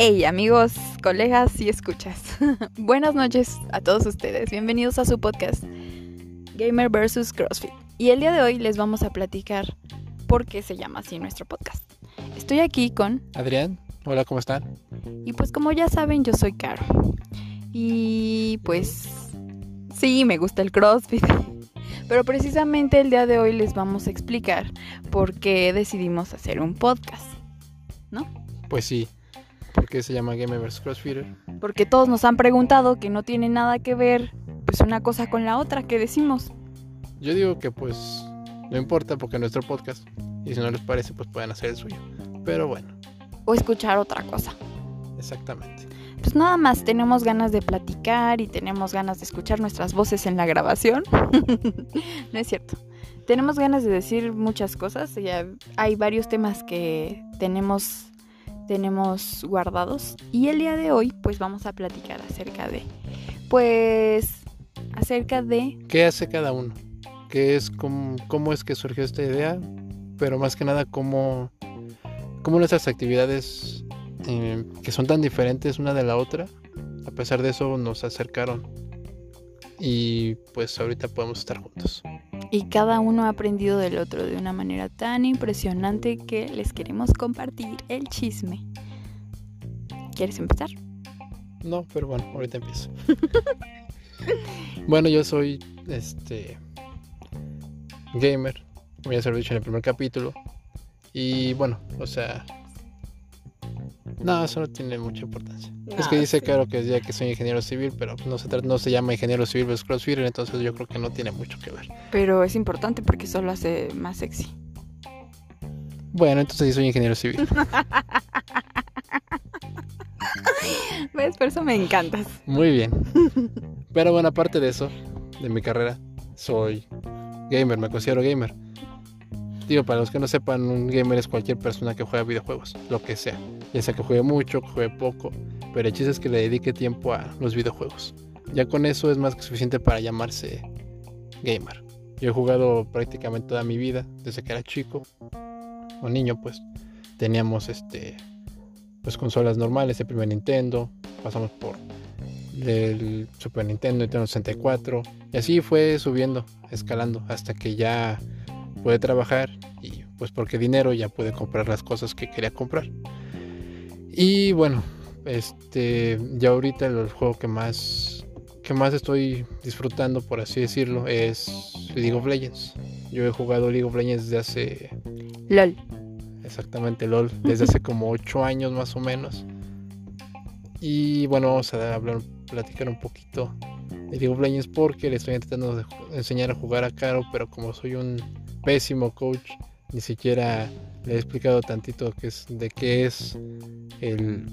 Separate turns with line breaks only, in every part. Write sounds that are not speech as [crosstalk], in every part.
Hey amigos, colegas y escuchas. [laughs] Buenas noches a todos ustedes. Bienvenidos a su podcast Gamer vs CrossFit. Y el día de hoy les vamos a platicar por qué se llama así nuestro podcast. Estoy aquí con
Adrián. Hola, ¿cómo están?
Y pues como ya saben, yo soy Caro. Y pues sí, me gusta el CrossFit. [laughs] Pero precisamente el día de hoy les vamos a explicar por qué decidimos hacer un podcast. ¿No?
Pues sí. ¿Por qué se llama Gamer vs CrossFitter?
Porque todos nos han preguntado que no tiene nada que ver pues una cosa con la otra que decimos.
Yo digo que pues no importa porque es nuestro podcast. Y si no les parece, pues pueden hacer el suyo. Pero bueno.
O escuchar otra cosa.
Exactamente.
Pues nada más tenemos ganas de platicar y tenemos ganas de escuchar nuestras voces en la grabación. [laughs] no es cierto. Tenemos ganas de decir muchas cosas. Ya hay varios temas que tenemos tenemos guardados. Y el día de hoy pues vamos a platicar acerca de pues acerca de
qué hace cada uno qué es cómo, cómo es que surgió esta idea pero más que nada cómo cómo nuestras actividades eh, que son tan diferentes una de la otra a pesar de eso nos acercaron y pues ahorita podemos estar juntos
y cada uno ha aprendido del otro de una manera tan impresionante que les queremos compartir el chisme. ¿Quieres empezar?
No, pero bueno, ahorita empiezo. [laughs] bueno, yo soy este gamer, como ya se lo he dicho en el primer capítulo. Y bueno, o sea, no, eso no tiene mucha importancia. es que dice, claro, que ya que soy ingeniero civil, pero no se, no se llama ingeniero civil, es crossfitter, entonces yo creo que no tiene mucho que ver.
Pero es importante porque eso lo hace más sexy.
Bueno, entonces sí soy ingeniero civil. [laughs]
¿Ves? Por eso me encantas.
Muy bien. Pero bueno, aparte de eso, de mi carrera, soy gamer, me considero gamer. Digo, para los que no sepan, un gamer es cualquier persona que juega videojuegos, lo que sea. Ya sea que juegue mucho, que juegue poco, pero el chiste es que le dedique tiempo a los videojuegos. Ya con eso es más que suficiente para llamarse gamer. Yo he jugado prácticamente toda mi vida, desde que era chico o niño, pues teníamos este pues consolas normales, el primer Nintendo, pasamos por el Super Nintendo, Nintendo 64, y así fue subiendo, escalando, hasta que ya pude trabajar y pues porque dinero ya pude comprar las cosas que quería comprar. Y bueno, este ya ahorita el juego que más que más estoy disfrutando por así decirlo es League of Legends. Yo he jugado League of Legends desde hace
LOL.
Exactamente LOL, desde hace [laughs] como 8 años más o menos. Y bueno, vamos a hablar platicar un poquito de League of Legends porque le estoy intentando enseñar a jugar a Caro, pero como soy un pésimo coach, ni siquiera le he explicado tantito que es, de qué es el,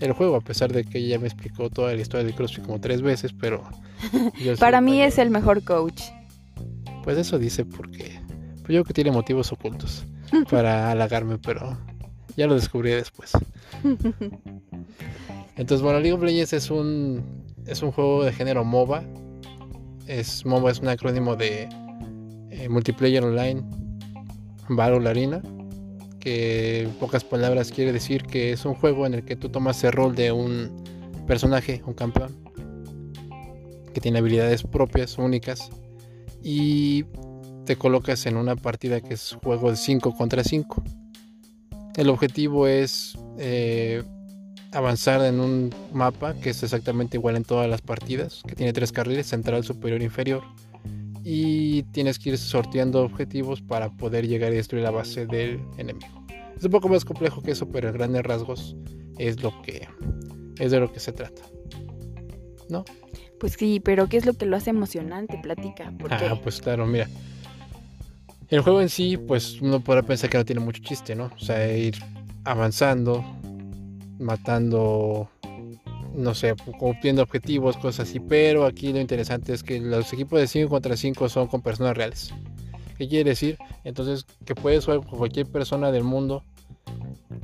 el, juego, a pesar de que ella me explicó toda la historia de CrossFit como tres veces, pero... [laughs]
Para mí es el mejor coach.
Pues eso dice porque pues yo creo que tiene motivos ocultos [laughs] para halagarme, pero ya lo descubrí después. [laughs] Entonces, bueno, League of Legends es un, es un juego de género MOBA. Es, MOBA es un acrónimo de eh, multiplayer online Battle Arena, que en pocas palabras quiere decir que es un juego en el que tú tomas el rol de un personaje, un campeón, que tiene habilidades propias, únicas, y te colocas en una partida que es juego de 5 contra 5. El objetivo es eh, avanzar en un mapa que es exactamente igual en todas las partidas, que tiene tres carriles, central, superior, inferior y tienes que ir sorteando objetivos para poder llegar y destruir la base del enemigo. Es un poco más complejo que eso, pero en grandes rasgos es lo que es de lo que se trata. ¿No?
Pues sí, pero ¿qué es lo que lo hace emocionante? Platica.
ah, pues claro, mira. El juego en sí, pues uno podrá pensar que no tiene mucho chiste, ¿no? O sea, ir avanzando, matando no sé, cumpliendo objetivos, cosas así. Pero aquí lo interesante es que los equipos de 5 contra 5 son con personas reales. ¿Qué quiere decir? Entonces que puedes jugar con cualquier persona del mundo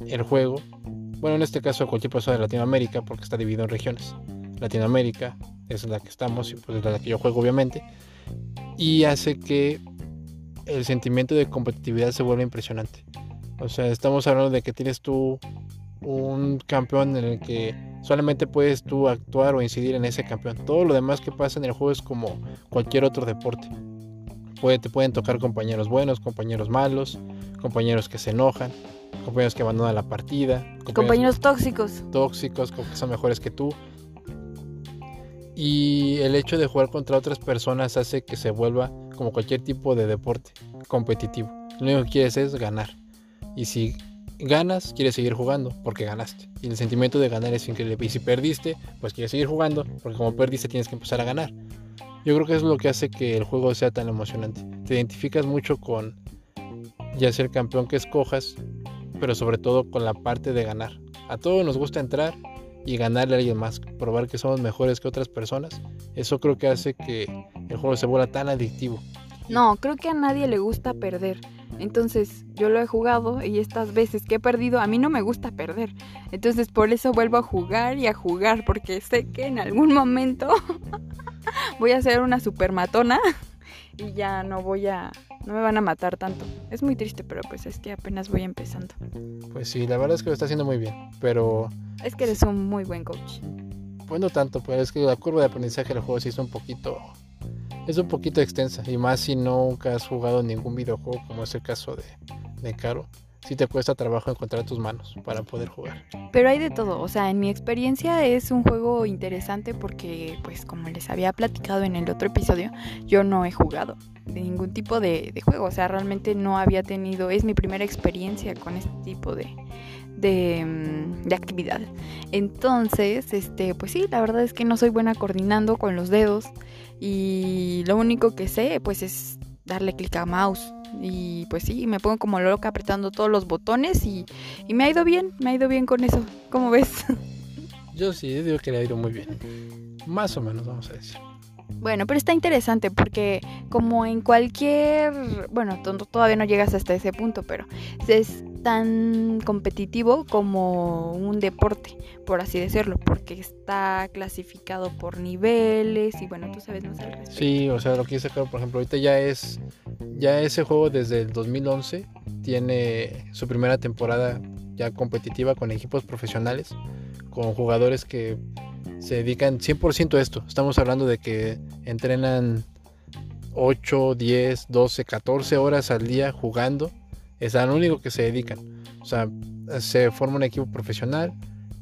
el juego. Bueno, en este caso cualquier persona de Latinoamérica, porque está dividido en regiones. Latinoamérica es la que estamos y pues es la que yo juego obviamente. Y hace que el sentimiento de competitividad se vuelva impresionante. O sea, estamos hablando de que tienes tú un campeón en el que solamente puedes tú actuar o incidir en ese campeón. Todo lo demás que pasa en el juego es como cualquier otro deporte. Puede, te pueden tocar compañeros buenos, compañeros malos, compañeros que se enojan, compañeros que abandonan la partida,
compañeros, tóxicos.
Tóxicos, que son mejores que tú. Y el hecho de jugar contra otras personas hace que se vuelva como cualquier tipo de deporte competitivo. Lo único que quieres es ganar. Y si ganas, quieres seguir jugando porque ganaste. Y el sentimiento de ganar es increíble. Y si perdiste, pues quieres seguir jugando porque como perdiste tienes que empezar a ganar. Yo creo que es lo que hace que el juego sea tan emocionante. Te identificas mucho con ya sea el campeón que escojas, pero sobre todo con la parte de ganar. A todos nos gusta entrar y ganarle a alguien más, probar que somos mejores que otras personas. Eso creo que hace que el juego se vuelva tan adictivo.
No, creo que a nadie le gusta perder. Entonces yo lo he jugado y estas veces que he perdido a mí no me gusta perder. Entonces por eso vuelvo a jugar y a jugar porque sé que en algún momento [laughs] voy a ser una super matona [laughs] y ya no voy a no me van a matar tanto. Es muy triste, pero pues es que apenas voy empezando.
Pues sí, la verdad es que lo está haciendo muy bien, pero
es que eres un muy buen coach.
Pues no tanto, pues es que la curva de aprendizaje del juego sí es un poquito es un poquito extensa y más si nunca has jugado ningún videojuego como es el caso de, de Caro. Sí te cuesta trabajo encontrar tus manos para poder jugar.
Pero hay de todo, o sea, en mi experiencia es un juego interesante porque, pues como les había platicado en el otro episodio, yo no he jugado de ningún tipo de, de juego, o sea, realmente no había tenido, es mi primera experiencia con este tipo de, de, mm, de, actividad. Entonces, este, pues sí, la verdad es que no soy buena coordinando con los dedos y lo único que sé pues es darle clic a mouse y pues sí, me pongo como loca apretando todos los botones y, y me ha ido bien, me ha ido bien con eso. ¿Cómo ves?
Yo sí, digo que le ha ido muy bien. Más o menos, vamos a decir.
Bueno, pero está interesante porque como en cualquier, bueno, todavía no llegas hasta ese punto, pero es tan competitivo como un deporte, por así decirlo, porque está clasificado por niveles y bueno, tú sabes más al respecto.
Sí, o sea, lo que dice por ejemplo, ahorita ya es, ya ese juego desde el 2011 tiene su primera temporada ya competitiva con equipos profesionales, con jugadores que se dedican 100% a esto. Estamos hablando de que entrenan 8, 10, 12, 14 horas al día jugando es lo único que se dedican. O sea, se forma un equipo profesional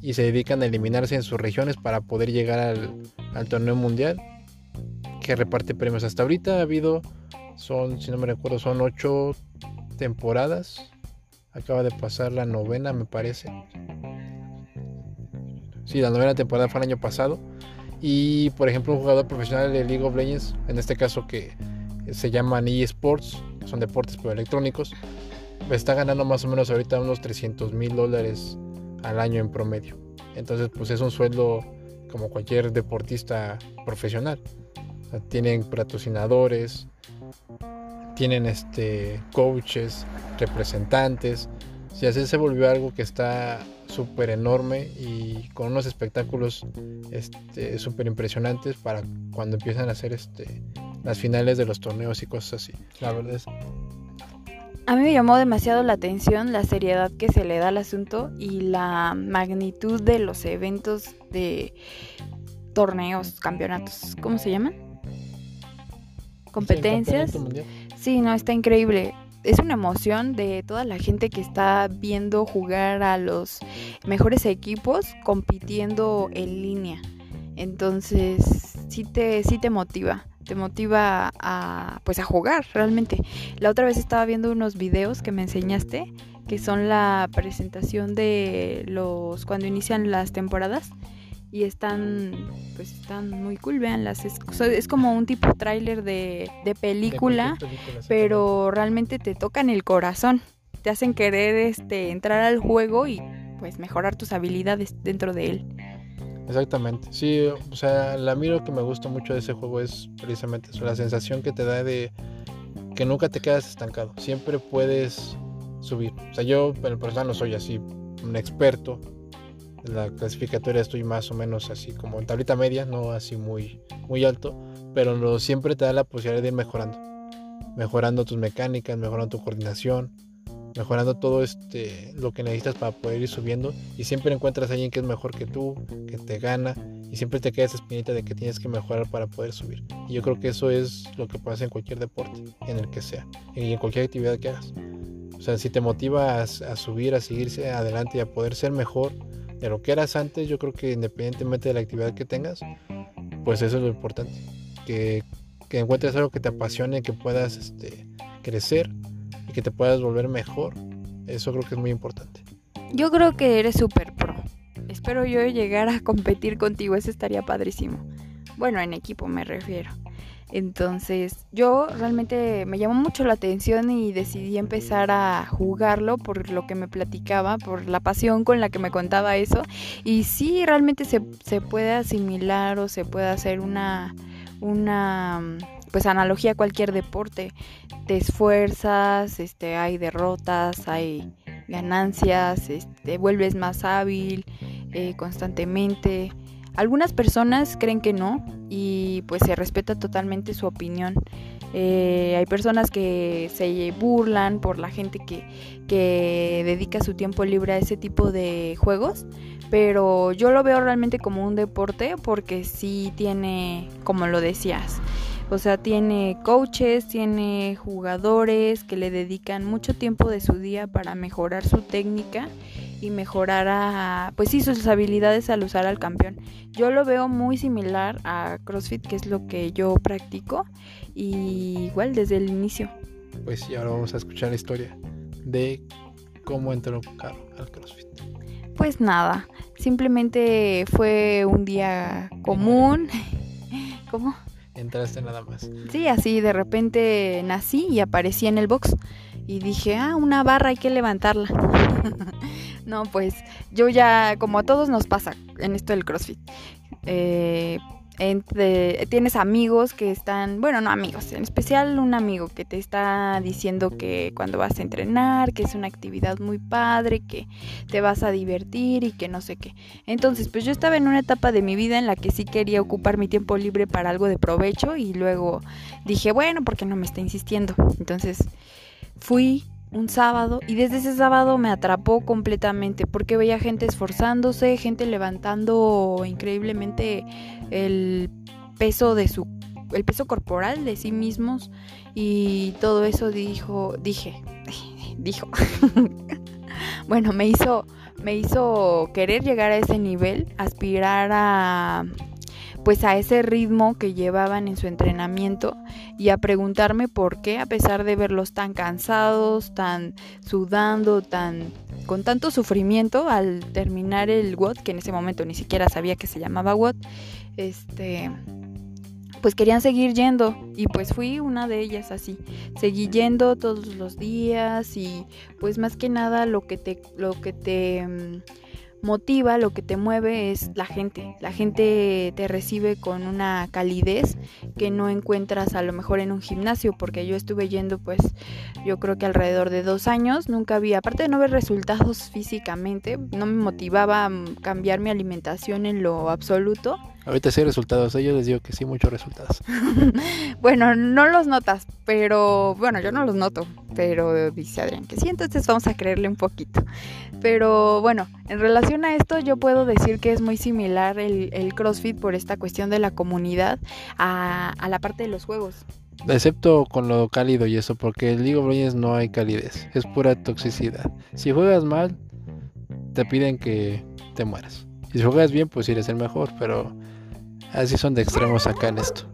y se dedican a eliminarse en sus regiones para poder llegar al, torneo mundial que reparte premios. Hasta ahorita ha habido, son, si no me recuerdo, son ocho temporadas. Acaba de pasar la novena, me parece. Sí, la novena temporada fue el año pasado. Y por ejemplo, un jugador profesional de League of Legends, en este caso que se llaman eSports, son deportes pero electrónicos, está ganando más o menos ahorita unos 300 mil dólares al año en promedio. Entonces, pues es un sueldo como cualquier deportista profesional. tienen patrocinadores, tienen este coaches, representantes. Si así se volvió algo que está súper enorme y con unos espectáculos este, súper impresionantes para cuando empiezan a hacer este, las finales de los torneos y cosas así. La verdad es
a mí me llamó demasiado la atención la seriedad que se le da al asunto y la magnitud de los eventos de torneos, campeonatos, ¿cómo se llaman? Competencias. Sí, no, está increíble. Es una emoción de toda la gente que está viendo jugar a los mejores equipos compitiendo en línea. Entonces, sí te, sí te motiva te motiva a pues a jugar realmente. La otra vez estaba viendo unos videos que me enseñaste que son la presentación de los cuando inician las temporadas y están pues están muy cool, veanlas, es, es como un tipo tráiler de, de, película, pero realmente te tocan el corazón, te hacen querer este entrar al juego y pues mejorar tus habilidades dentro de él.
Exactamente, sí, o sea, la miro que me gusta mucho de ese juego es precisamente eso, la sensación que te da de que nunca te quedas estancado, siempre puedes subir. O sea, yo en el personal no soy así un experto, la clasificatoria estoy más o menos así como en tablita media, no así muy, muy alto, pero siempre te da la posibilidad de ir mejorando, mejorando tus mecánicas, mejorando tu coordinación, mejorando todo este lo que necesitas para poder ir subiendo y siempre encuentras a alguien que es mejor que tú, que te gana y siempre te queda esa espinita de que tienes que mejorar para poder subir. Y yo creo que eso es lo que pasa en cualquier deporte, en el que sea, y en cualquier actividad que hagas. O sea, si te motiva a, subir, a seguirse adelante y a poder ser mejor de lo que eras antes, yo creo que independientemente de la actividad que tengas, pues eso es lo importante. Que, que encuentres algo que te apasione, que puedas este, crecer y que te puedas volver mejor. Eso creo que es muy importante.
Yo creo que eres súper pro. Espero yo llegar a competir contigo, eso estaría padrísimo. Bueno, en equipo me refiero. Entonces yo realmente me llamó mucho la atención y decidí empezar a jugarlo por lo que me platicaba, por la pasión con la que me contaba eso. Y sí, realmente se, se puede asimilar o se puede hacer una, una pues analogía a cualquier deporte. Te esfuerzas, este, hay derrotas, hay ganancias, te este, vuelves más hábil eh, constantemente. Algunas personas creen que no y pues se respeta totalmente su opinión. Eh, hay personas que se burlan por la gente que, que dedica su tiempo libre a ese tipo de juegos, pero yo lo veo realmente como un deporte porque sí tiene, como lo decías, o sea, tiene coaches, tiene jugadores que le dedican mucho tiempo de su día para mejorar su técnica y mejorar a, pues sí, sus habilidades al usar al campeón. Yo lo veo muy similar a CrossFit, que es lo que yo practico, y igual desde el inicio.
Pues sí, ahora vamos a escuchar la historia de cómo entró Caro al CrossFit.
Pues nada, simplemente fue un día común. [laughs] ¿Cómo?
entraste nada más.
Sí, así de repente nací y aparecí en el box y dije, ah, una barra hay que levantarla. [laughs] no, pues yo ya, como a todos nos pasa en esto del CrossFit, eh, entre, tienes amigos que están, bueno, no amigos, en especial un amigo que te está diciendo que cuando vas a entrenar, que es una actividad muy padre, que te vas a divertir y que no sé qué. Entonces, pues yo estaba en una etapa de mi vida en la que sí quería ocupar mi tiempo libre para algo de provecho y luego dije, bueno, porque no me está insistiendo. Entonces, fui un sábado y desde ese sábado me atrapó completamente porque veía gente esforzándose, gente levantando increíblemente el peso de su el peso corporal de sí mismos y todo eso dijo, dije, [laughs] dijo. [laughs] bueno, me hizo me hizo querer llegar a ese nivel, aspirar a pues a ese ritmo que llevaban en su entrenamiento y a preguntarme por qué a pesar de verlos tan cansados, tan sudando, tan con tanto sufrimiento al terminar el WOD, que en ese momento ni siquiera sabía que se llamaba WOD, este pues querían seguir yendo y pues fui una de ellas así. Seguí yendo todos los días y pues más que nada lo que te lo que te mm, motiva, lo que te mueve es la gente. La gente te recibe con una calidez que no encuentras a lo mejor en un gimnasio, porque yo estuve yendo pues yo creo que alrededor de dos años, nunca había, aparte de no ver resultados físicamente, no me motivaba cambiar mi alimentación en lo absoluto.
Ahorita sí hay resultados, yo les digo que sí, muchos resultados. [laughs]
bueno, no los notas, pero bueno, yo no los noto, pero dice Adrián que sí, entonces vamos a creerle un poquito. Pero bueno, en relación a esto yo puedo decir que es muy similar el, CrossFit por esta cuestión de la comunidad a, la parte de los juegos.
Excepto con lo cálido y eso, porque en League of Legends no hay calidez, es pura toxicidad. Si juegas mal, te piden que te mueras. Y si juegas bien, pues eres el mejor, pero así son de extremos acá en esto.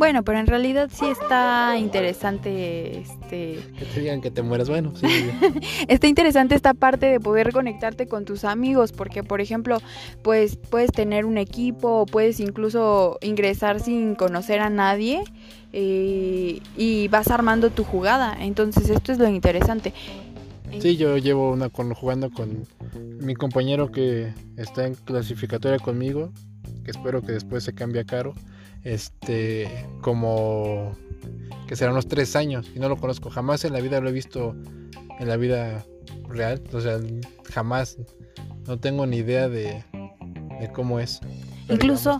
Bueno, pero en realidad sí está interesante este
que te digan que te mueras, bueno, sí. [laughs]
está interesante esta parte de poder conectarte con tus amigos, porque por ejemplo, pues puedes tener un equipo o puedes incluso ingresar sin conocer a nadie eh, y vas armando tu jugada. Entonces, esto es lo interesante.
Sí, yo llevo una con, jugando con mi compañero que está en clasificatoria conmigo, que espero que después se cambie a caro este, como que será unos tres años y no lo conozco. Jamás en la vida lo he visto en la vida real, o sea, jamás. No tengo ni idea de, cómo es.
Incluso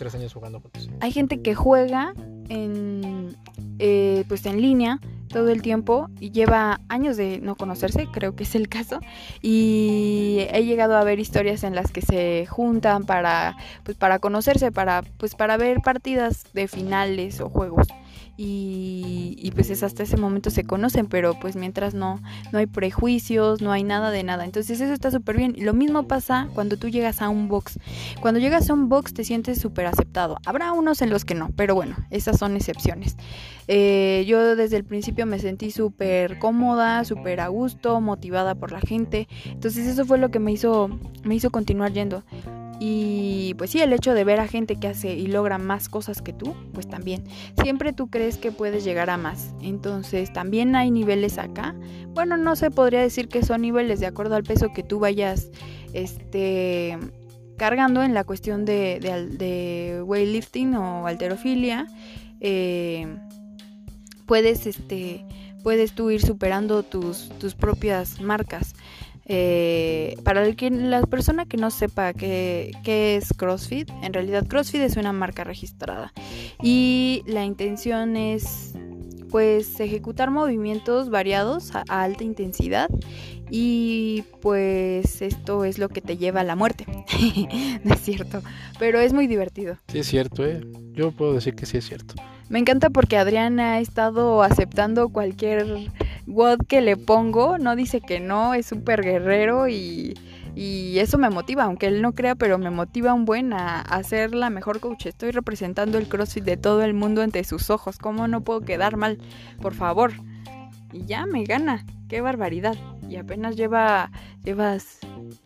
hay gente que juega en, eh, pues en línea todo el tiempo y lleva años de no conocerse, creo que es el caso, y he llegado a ver historias en las que se juntan para pues para conocerse, para pues para ver partidas de finales o juegos y, pues es hasta ese momento se conocen, pero pues mientras no, no hay prejuicios, no hay nada de nada. Entonces eso está súper bien. Lo mismo pasa cuando tú llegas a un box. Cuando llegas a un box te sientes súper aceptado. Habrá unos en los que no, pero bueno, esas son excepciones. Eh, yo desde el principio me sentí súper cómoda, súper a gusto, motivada por la gente. Entonces eso fue lo que me hizo, me hizo continuar yendo. Y pues sí, el hecho de ver a gente que hace y logra más cosas que tú, pues también. Siempre tú crees que puedes llegar a más. Entonces también hay niveles acá. Bueno, no se podría decir que son niveles de acuerdo al peso que tú vayas este, cargando en la cuestión de, de, weightlifting o alterofilia. Eh, puedes, este, puedes tú ir superando tus, tus propias marcas. Eh, para el que, la persona que no sepa qué, es CrossFit, en realidad CrossFit es una marca registrada y la intención es pues ejecutar movimientos variados a, alta intensidad y pues esto es lo que te lleva a la muerte. [laughs] no es cierto, pero es muy divertido.
Sí es cierto, ¿eh? Yo puedo decir que sí es cierto.
Me encanta porque Adrián ha estado aceptando cualquier WOD que le pongo, no dice que no, es súper guerrero y, eso me motiva, aunque él no crea, pero me motiva un buen a, a, ser la mejor coach. Estoy representando el CrossFit de todo el mundo ante sus ojos, ¿cómo no puedo quedar mal? Por favor. Y ya me gana, qué barbaridad. Y apenas lleva, llevas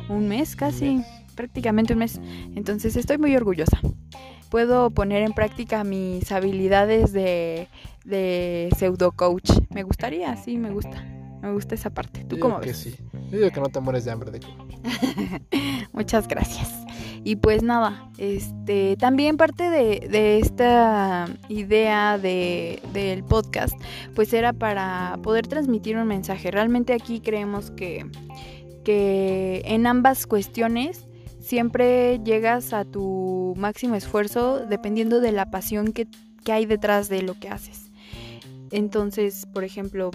un mes casi, prácticamente un mes. Entonces estoy muy orgullosa puedo poner en práctica mis habilidades de, de pseudo coach. Me gustaría, sí, me gusta. Me gusta esa parte. ¿Tú cómo
que
ves?
Sí. Yo digo que no te mueres de hambre de. [laughs]
Muchas gracias. Y pues nada, este, también parte de, de esta idea de, del podcast, pues era para poder transmitir un mensaje. Realmente aquí creemos que, que en ambas cuestiones siempre llegas a tu máximo esfuerzo dependiendo de la pasión que, hay detrás de lo que haces. Entonces, por ejemplo,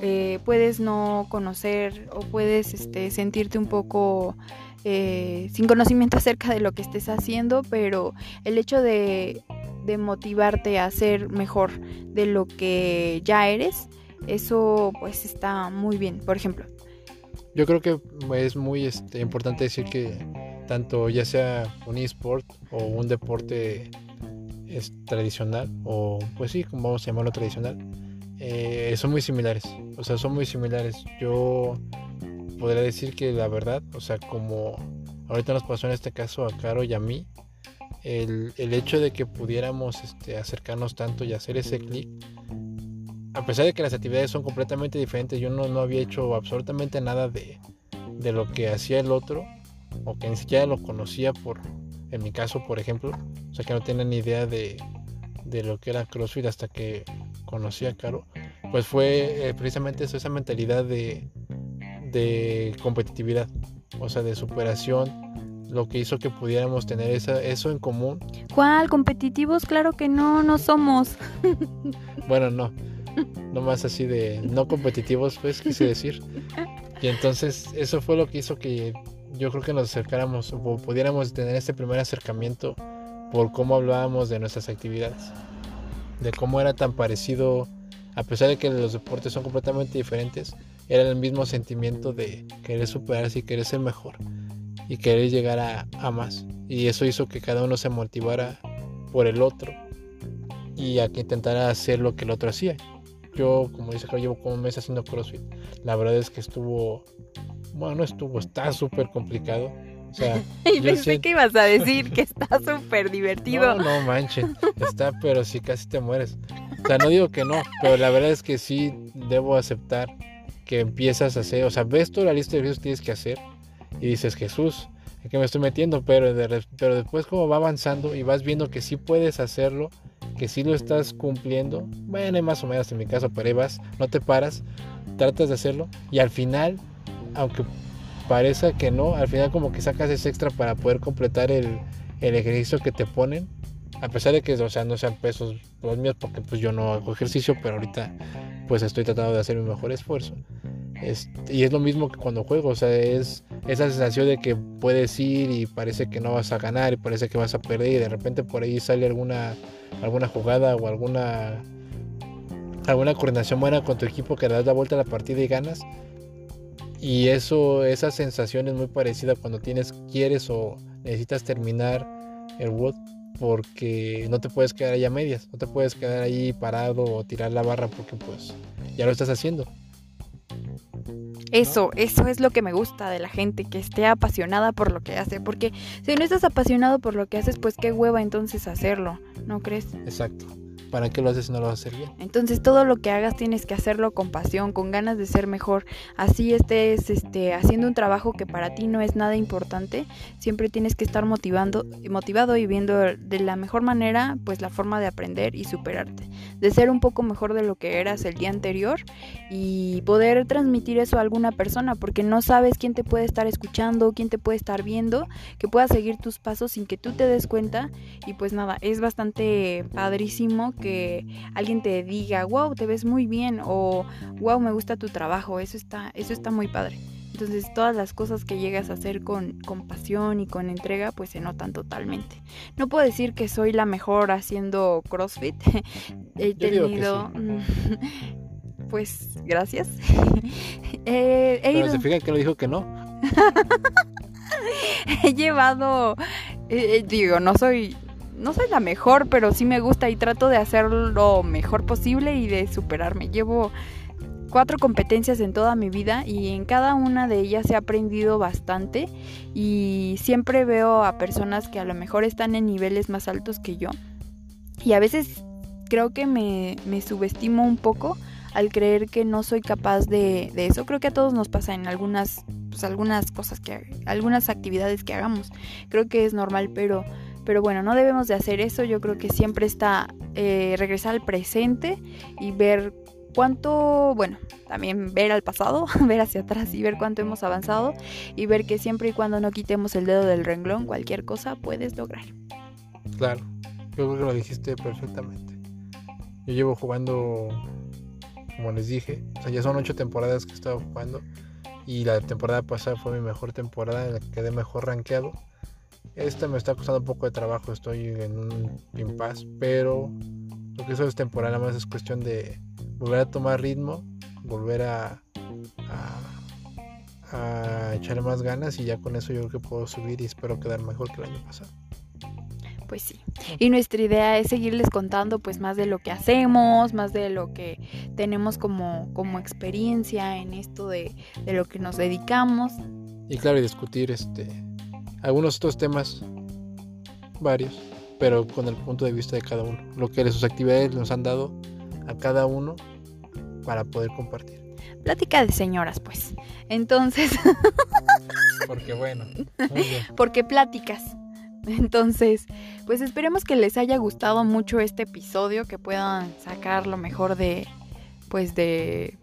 eh, puedes no conocer o puedes este, sentirte un poco eh, sin conocimiento [laughs] acerca de lo que estés haciendo, pero el hecho de, de motivarte a ser mejor de lo que ya eres, eso pues está muy bien. Por ejemplo,
yo creo que es muy este, importante decir que tanto ya sea un esport o un deporte tradicional o pues sí, como vamos a llamarlo tradicional, eh, son muy similares. O sea, son muy similares. Yo podría decir que la verdad, o sea, como ahorita nos pasó en este caso a Caro y a mí, el, el hecho de que pudiéramos este, acercarnos tanto y hacer ese clic, a pesar de que las actividades son completamente diferentes, yo no, no había hecho absolutamente nada de, de lo que hacía el otro o que ni siquiera lo conocía por, en mi caso, por ejemplo, o sea que no tenía ni idea de, de lo que era CrossFit hasta que conocí a Caro, pues fue eh, precisamente eso, esa mentalidad de, de competitividad, o sea, de superación, lo que hizo que pudiéramos tener esa, eso en común.
¿Cuál? ¿Competitivos? Claro que no, no somos. [laughs]
bueno, no, no más así de no competitivos, pues quise decir. Y entonces eso fue lo que hizo que yo creo que nos acercáramos o pudiéramos tener este primer acercamiento por cómo hablábamos de nuestras actividades, de cómo era tan parecido, a pesar de que los deportes son completamente diferentes, era el mismo sentimiento de querer superarse y querer ser mejor y querer llegar a, más. Y eso hizo que cada uno se motivara por el otro y a que intentara hacer lo que el otro hacía. Yo, como dice, llevo como un mes haciendo CrossFit. La verdad es que estuvo bueno, no estuvo, está súper complicado. O sea, [laughs]
y pensé que ibas a decir que está súper divertido.
No, no manchen, está, pero sí casi te mueres. O sea, no digo que no, pero la verdad es que sí debo aceptar que empiezas a hacer, o sea, ves toda la lista de ejercicios que tienes que hacer y dices, Jesús, ¿en qué me estoy metiendo? Pero, pero después como va avanzando y vas viendo que sí puedes hacerlo, que sí lo estás cumpliendo, bueno, más o menos en mi caso, pero ahí vas, no te paras, tratas de hacerlo y al final aunque parezca que no, al final como que sacas ese extra para poder completar el, ejercicio que te ponen A pesar de que, o sea, no sean pesos los míos, porque pues yo no hago ejercicio, pero ahorita pues estoy tratando de hacer mi mejor esfuerzo. y es lo mismo que cuando juego, o sea, es esa sensación de que puedes ir y parece que no vas a ganar y parece que vas a perder y de repente por ahí sale alguna, alguna jugada o alguna, alguna coordinación buena con tu equipo que le das la vuelta a la partida y ganas. Y eso, esa sensación es muy parecida cuando tienes, quieres o necesitas terminar el WOD porque no te puedes quedar ahí a medias, no te puedes quedar ahí parado o tirar la barra porque pues ya lo estás haciendo.
Eso, eso es lo que me gusta de la gente, que esté apasionada por lo que hace, porque si no estás apasionado por lo que haces, pues qué hueva entonces hacerlo, ¿no crees?
Exacto. ¿Para qué lo haces si no lo vas a hacer bien?
Entonces todo lo que hagas tienes que hacerlo con pasión, con ganas de ser mejor. Así estés este, haciendo un trabajo que para ti no es nada importante, siempre tienes que estar motivando, motivado y viendo de la mejor manera pues la forma de aprender y superarte. De ser un poco mejor de lo que eras el día anterior y poder transmitir eso a alguna persona porque no sabes quién te puede estar escuchando, quién te puede estar viendo, que pueda seguir tus pasos sin que tú te des cuenta y pues nada, es bastante padrísimo que alguien te diga, wow, te ves muy bien o wow, me gusta tu trabajo, eso está, eso está muy padre. Entonces todas las cosas que llegas a hacer con, con, pasión y con entrega pues se notan totalmente. No puedo decir que soy la mejor haciendo CrossFit. [laughs] He tenido... [laughs] pues gracias. [laughs]
eh, Pero se fija que lo dijo que no.
he llevado... Eh, digo, no soy no soy la mejor, pero sí me gusta y trato de hacer lo mejor posible y de superarme. Llevo cuatro competencias en toda mi vida y en cada una de ellas he aprendido bastante y siempre veo a personas que a lo mejor están en niveles más altos que yo y a veces creo que me, subestimo un poco al creer que no soy capaz de, de, eso. Creo que a todos nos pasa en algunas, pues, algunas cosas que algunas actividades que hagamos. Creo que es normal, pero pero bueno, no debemos de hacer eso. Yo creo que siempre está eh, regresar al presente y ver cuánto, bueno, también ver al pasado, [laughs] ver hacia atrás y ver cuánto hemos avanzado y ver que siempre y cuando no quitemos el dedo del renglón, cualquier cosa puedes lograr.
Claro, yo creo que lo dijiste perfectamente. Yo llevo jugando, como les dije, o sea, ya son ocho temporadas que he estado jugando y la temporada pasada fue mi mejor temporada en la que quedé mejor rankeado esta me está costando un poco de trabajo, estoy en un impasse, pero lo que eso es temporal, nada más es cuestión de volver a tomar ritmo, volver a, a, echarle más ganas y ya con eso yo creo que puedo subir y espero quedar mejor que el año pasado.
Pues sí. Y nuestra idea es seguirles contando pues más de lo que hacemos, más de lo que tenemos como, como experiencia en esto de, de lo que nos dedicamos.
Y claro, y discutir este algunos otros temas, varios, pero con el punto de vista de cada uno, lo que sus actividades nos han dado a cada uno para poder compartir.
Plática de señoras, pues. Entonces. [laughs]
Porque bueno. [laughs]
Porque pláticas. Entonces, pues esperemos que les haya gustado mucho este episodio, que puedan sacar lo mejor de, pues de,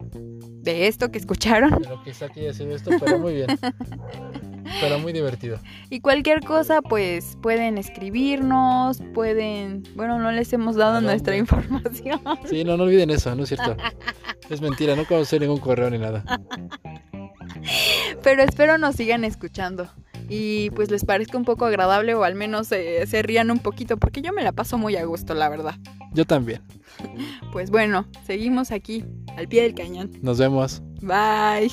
de esto que escucharon.
De lo que está aquí haciendo esto, pero muy bien. [laughs] Pero muy divertido.
Y cualquier cosa, pues pueden escribirnos, pueden. Bueno, no les hemos dado nuestra información. [laughs]
Sí, no, no olviden eso, no es cierto. es mentira, no hacer ningún correo ni nada.
Pero espero nos sigan escuchando. Y pues les parezca un poco agradable o al menos se rían un poquito, porque yo me la paso muy a gusto, la verdad.
Yo también.
Pues bueno, seguimos aquí, al pie del cañón.
Nos vemos.
Bye.